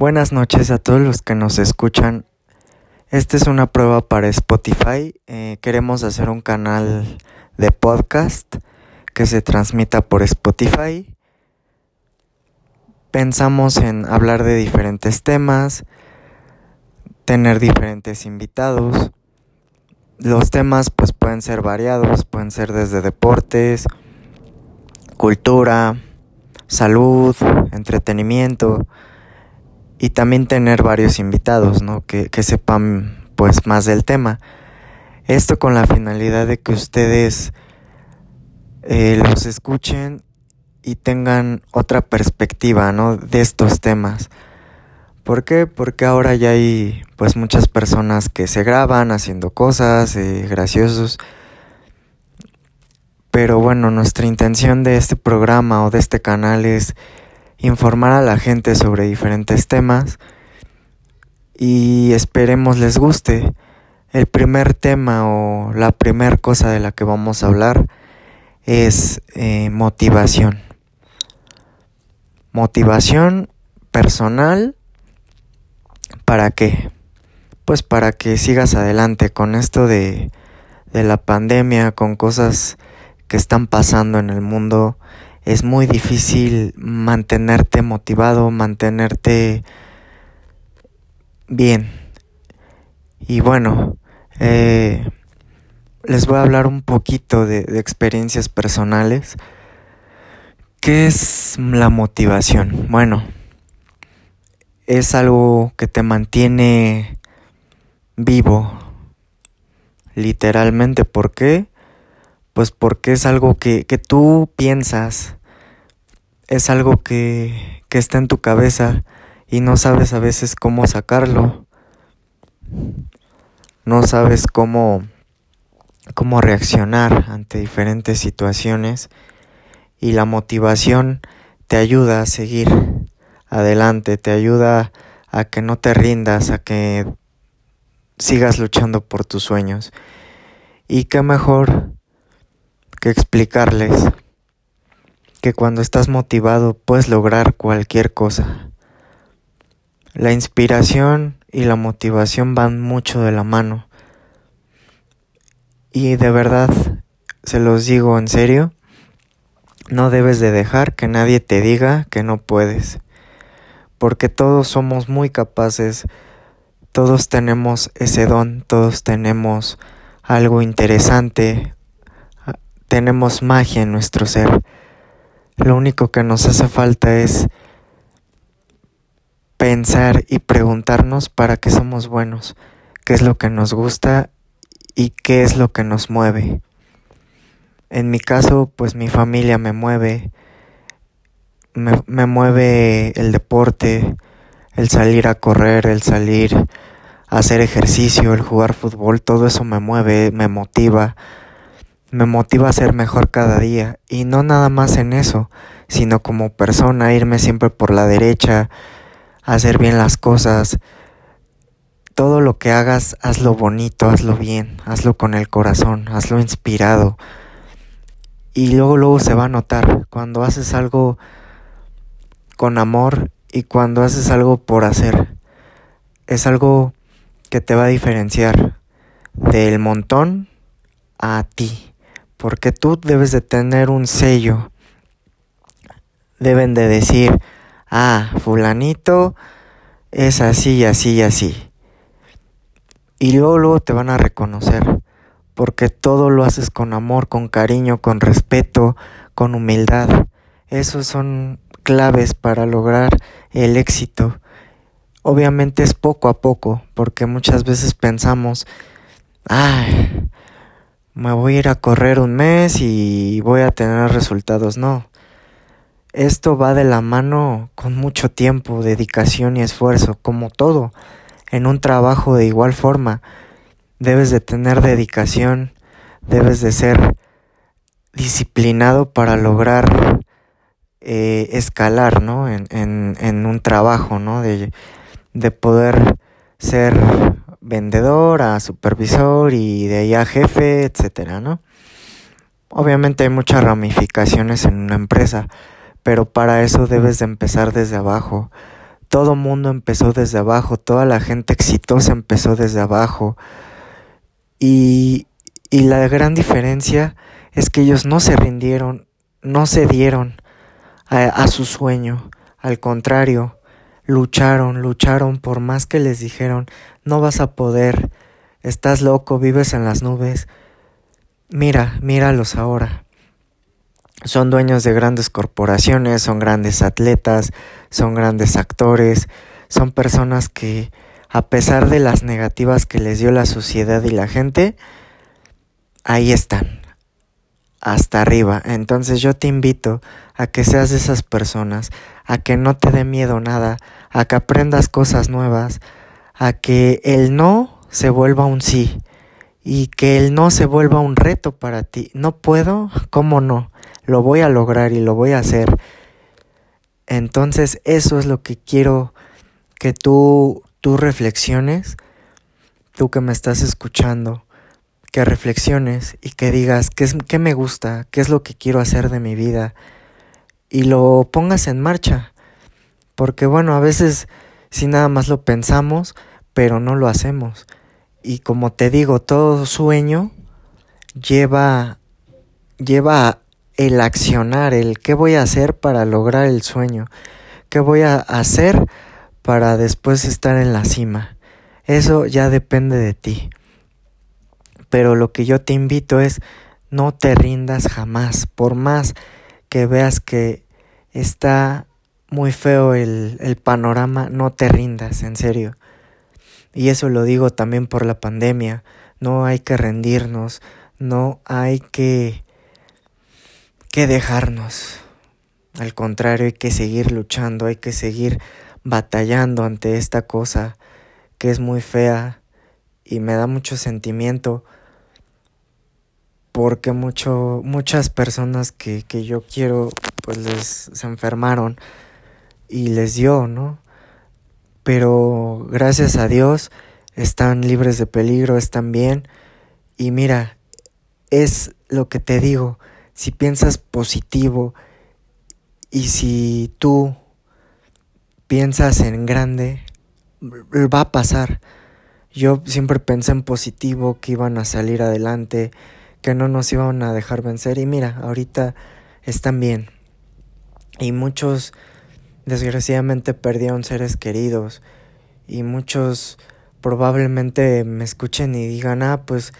Buenas noches a todos los que nos escuchan. Esta es una prueba para Spotify. Eh, queremos hacer un canal de podcast que se transmita por Spotify. Pensamos en hablar de diferentes temas, tener diferentes invitados. Los temas pues pueden ser variados, pueden ser desde deportes, cultura, salud, entretenimiento y también tener varios invitados, ¿no? Que, que sepan pues más del tema. Esto con la finalidad de que ustedes eh, los escuchen y tengan otra perspectiva, ¿no? De estos temas. ¿Por qué? Porque ahora ya hay pues muchas personas que se graban haciendo cosas eh, graciosos. Pero bueno, nuestra intención de este programa o de este canal es informar a la gente sobre diferentes temas y esperemos les guste. El primer tema o la primera cosa de la que vamos a hablar es eh, motivación. Motivación personal, ¿para qué? Pues para que sigas adelante con esto de, de la pandemia, con cosas que están pasando en el mundo es muy difícil mantenerte motivado, mantenerte bien. Y bueno, eh, les voy a hablar un poquito de, de experiencias personales. ¿Qué es la motivación? Bueno, es algo que te mantiene vivo, literalmente. ¿Por qué? Pues porque es algo que, que tú piensas, es algo que, que está en tu cabeza y no sabes a veces cómo sacarlo. No sabes cómo, cómo reaccionar ante diferentes situaciones y la motivación te ayuda a seguir adelante, te ayuda a que no te rindas, a que sigas luchando por tus sueños. Y qué mejor que explicarles que cuando estás motivado puedes lograr cualquier cosa. La inspiración y la motivación van mucho de la mano. Y de verdad, se los digo en serio, no debes de dejar que nadie te diga que no puedes. Porque todos somos muy capaces, todos tenemos ese don, todos tenemos algo interesante, tenemos magia en nuestro ser. Lo único que nos hace falta es pensar y preguntarnos para qué somos buenos, qué es lo que nos gusta y qué es lo que nos mueve. En mi caso, pues mi familia me mueve, me, mueve el deporte, el salir a correr, el salir a hacer ejercicio, el jugar fútbol, todo eso me mueve, me motiva, me motiva a ser mejor cada día y no nada más en eso, sino como persona, irme siempre por la derecha, hacer bien las cosas. Todo lo que hagas, hazlo bonito, hazlo bien, hazlo con el corazón, hazlo inspirado. Y luego luego se va a notar cuando haces algo con amor y cuando haces algo por hacer. Es algo que te va a diferenciar del montón a ti porque tú debes de tener un sello. Deben de decir, ah, fulanito es así así y así. Y luego, luego te van a reconocer, porque todo lo haces con amor, con cariño, con respeto, con humildad. Esos son claves para lograr el éxito. Obviamente es poco a poco, porque muchas veces pensamos, ay, me voy a ir a correr un mes y voy a tener resultados. No. Esto va de la mano con mucho tiempo, dedicación y esfuerzo, como todo. En un trabajo de igual forma, debes de tener dedicación, debes de ser disciplinado para lograr eh, escalar, ¿no? En, un trabajo, ¿no? De poder ser vendedor a supervisor y de ahí a jefe, etcétera, ¿no? Obviamente hay muchas ramificaciones en una empresa, pero para eso debes de empezar desde abajo. todo mundo empezó desde abajo, toda la gente exitosa empezó desde abajo. Y, y la gran diferencia es que ellos no se rindieron, no se dieron a, a su sueño, al contrario, lucharon, lucharon por más que les dijeron, no vas a poder, estás loco, vives en las nubes. Mira, míralos ahora. Son dueños de grandes corporaciones, son grandes atletas, son grandes actores, son personas que, a pesar de las negativas que les dio la sociedad y la gente, ahí están, hasta arriba. Entonces yo te invito a que seas de esas personas, a que no te dé miedo nada, a que aprendas cosas nuevas, a que el no se vuelva un sí y que el no se vuelva un reto para ti. No puedo, ¿cómo no? Lo voy a lograr y lo voy a hacer. Entonces eso es lo que quiero que tú, tú reflexiones, tú que me estás escuchando, que reflexiones y que digas qué, es, qué me gusta, qué es lo que quiero hacer de mi vida y lo pongas en marcha. Porque bueno, a veces si nada más lo pensamos, pero no lo hacemos. Y como te digo, todo sueño lleva lleva el accionar, el qué voy a hacer para lograr el sueño, qué voy a hacer para después estar en la cima. Eso ya depende de ti. Pero lo que yo te invito es no te rindas jamás, por más que veas que está muy feo el, el panorama, no te rindas, en serio. Y eso lo digo también por la pandemia. No hay que rendirnos, no hay que, que dejarnos. Al contrario, hay que seguir luchando, hay que seguir batallando ante esta cosa que es muy fea y me da mucho sentimiento porque mucho, muchas personas que, que yo quiero pues les se enfermaron y les dio, ¿no? Pero gracias a Dios están libres de peligro, están bien y mira, es lo que te digo, si piensas positivo y si tú piensas en grande, va a pasar. Yo siempre pensé en positivo, que iban a salir adelante, que no nos iban a dejar vencer y mira, ahorita están bien. Y muchos desgraciadamente perdieron seres queridos. Y muchos probablemente me escuchen y digan, ah, pues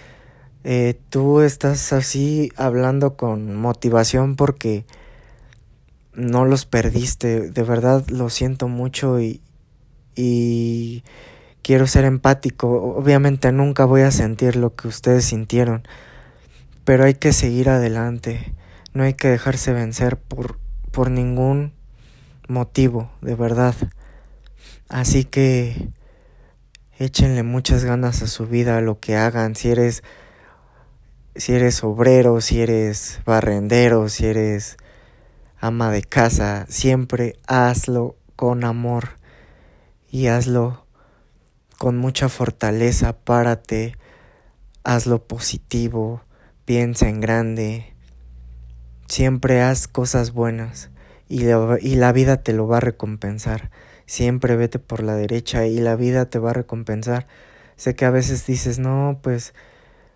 eh, tú estás así hablando con motivación porque no los perdiste, de verdad lo siento mucho y, y quiero ser empático, obviamente nunca voy a sentir lo que ustedes sintieron, pero hay que seguir adelante, no hay que dejarse vencer por, por ningún motivo, de verdad. Así que échenle muchas ganas a su vida, lo que hagan, si eres si eres obrero, si eres barrendero, si eres ama de casa, siempre hazlo con amor y hazlo con mucha fortaleza, párate, hazlo positivo, piensa en grande, siempre haz cosas buenas y la, y la vida te lo va a recompensar. Siempre vete por la derecha y la vida te va a recompensar. Sé que a veces dices, no, pues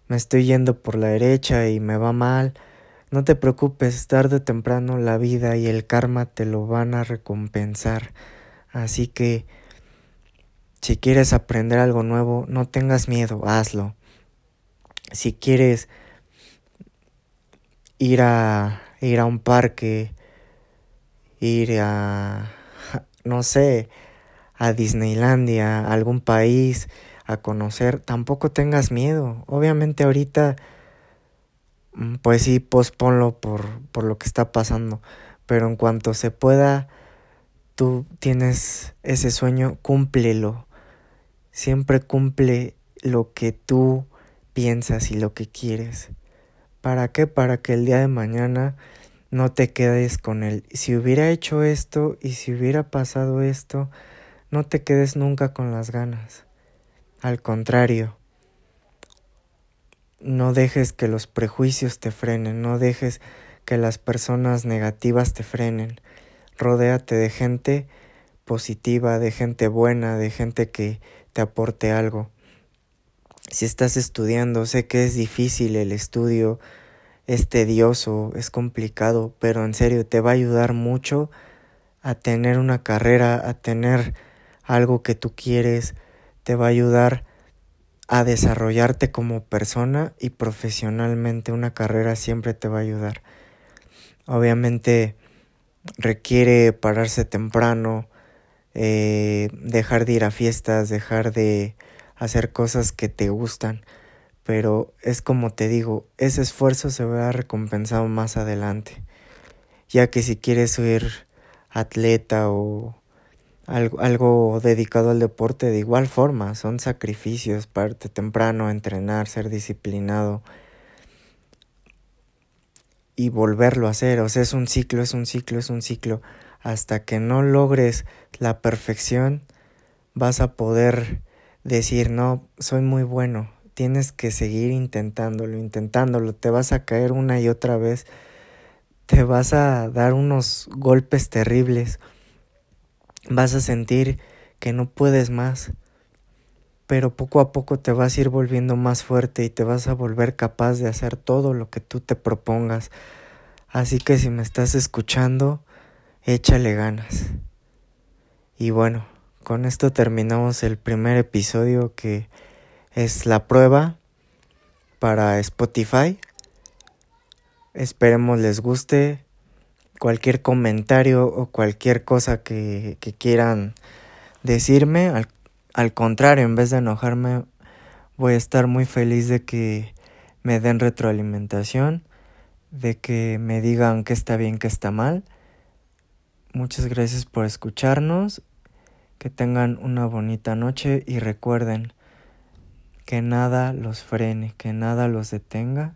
me estoy yendo por la derecha y me va mal no te preocupes, tarde o temprano la vida y el karma te lo van a recompensar. Así que si quieres aprender algo nuevo, no tengas miedo, hazlo. Si quieres ir a ir a un parque, ir a no sé, a Disneylandia, a algún país, a conocer, tampoco tengas miedo. Obviamente ahorita Mm, pues sí, posponlo por, por lo que está pasando. Pero en cuanto se pueda, tú tienes ese sueño, cúmplelo. Siempre cumple lo que tú piensas y lo que quieres. ¿Para qué? Para que el día de mañana no te quedes con él. Si hubiera hecho esto y si hubiera pasado esto, no te quedes nunca con las ganas. Al contrario, no dejes que los prejuicios te frenen, no dejes que las personas negativas te frenen. Rodéate de gente positiva, de gente buena, de gente que te aporte algo. Si estás estudiando, sé que es difícil el estudio, es tedioso, es complicado, pero en serio te va a ayudar mucho a tener una carrera, a tener algo que tú quieres, te va a ayudar a desarrollarte como persona y profesionalmente. Una carrera siempre te va a ayudar. Obviamente requiere pararse temprano, eh, dejar de ir a fiestas, dejar de hacer cosas que te gustan. Pero es como te digo, ese esfuerzo se verá recompensado más adelante. Ya que si quieres ser atleta o algo, algo dedicado al deporte de igual forma, son sacrificios, parte temprano, entrenar, ser disciplinado y volverlo a hacer. O sea, es un ciclo, es un ciclo, es un ciclo. Hasta que no logres la perfección, vas a poder decir, no, soy muy bueno. Tienes que seguir intentándolo, intentándolo. Te vas a caer una y otra vez. Te vas a dar unos golpes terribles. Vas a sentir que no puedes más. Pero poco a poco te vas a ir volviendo más fuerte y te vas a volver capaz de hacer todo lo que tú te propongas. Así que si me estás escuchando, échale ganas. Y bueno, con esto terminamos el primer episodio que es la prueba para Spotify. Esperemos les guste. Cualquier comentario o cualquier cosa que, quieran decirme, al, al contrario, en vez de enojarme, voy a estar muy feliz de que me den retroalimentación, de que me digan que está bien, que está mal. Muchas gracias por escucharnos que tengan una bonita noche y recuerden que nada los frene, que nada los detenga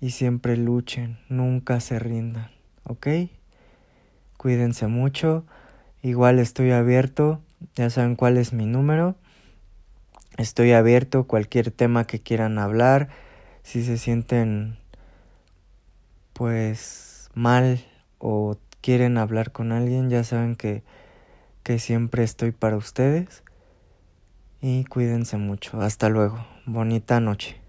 y siempre luchen, nunca se rindan, ¿ok? Cuídense mucho, igual estoy abierto, ya saben cuál es mi número, estoy abierto cualquier tema que quieran hablar, si se sienten pues mal o quieren hablar con alguien, ya saben que que siempre estoy para ustedes y cuídense mucho. Hasta luego. Bonita noche.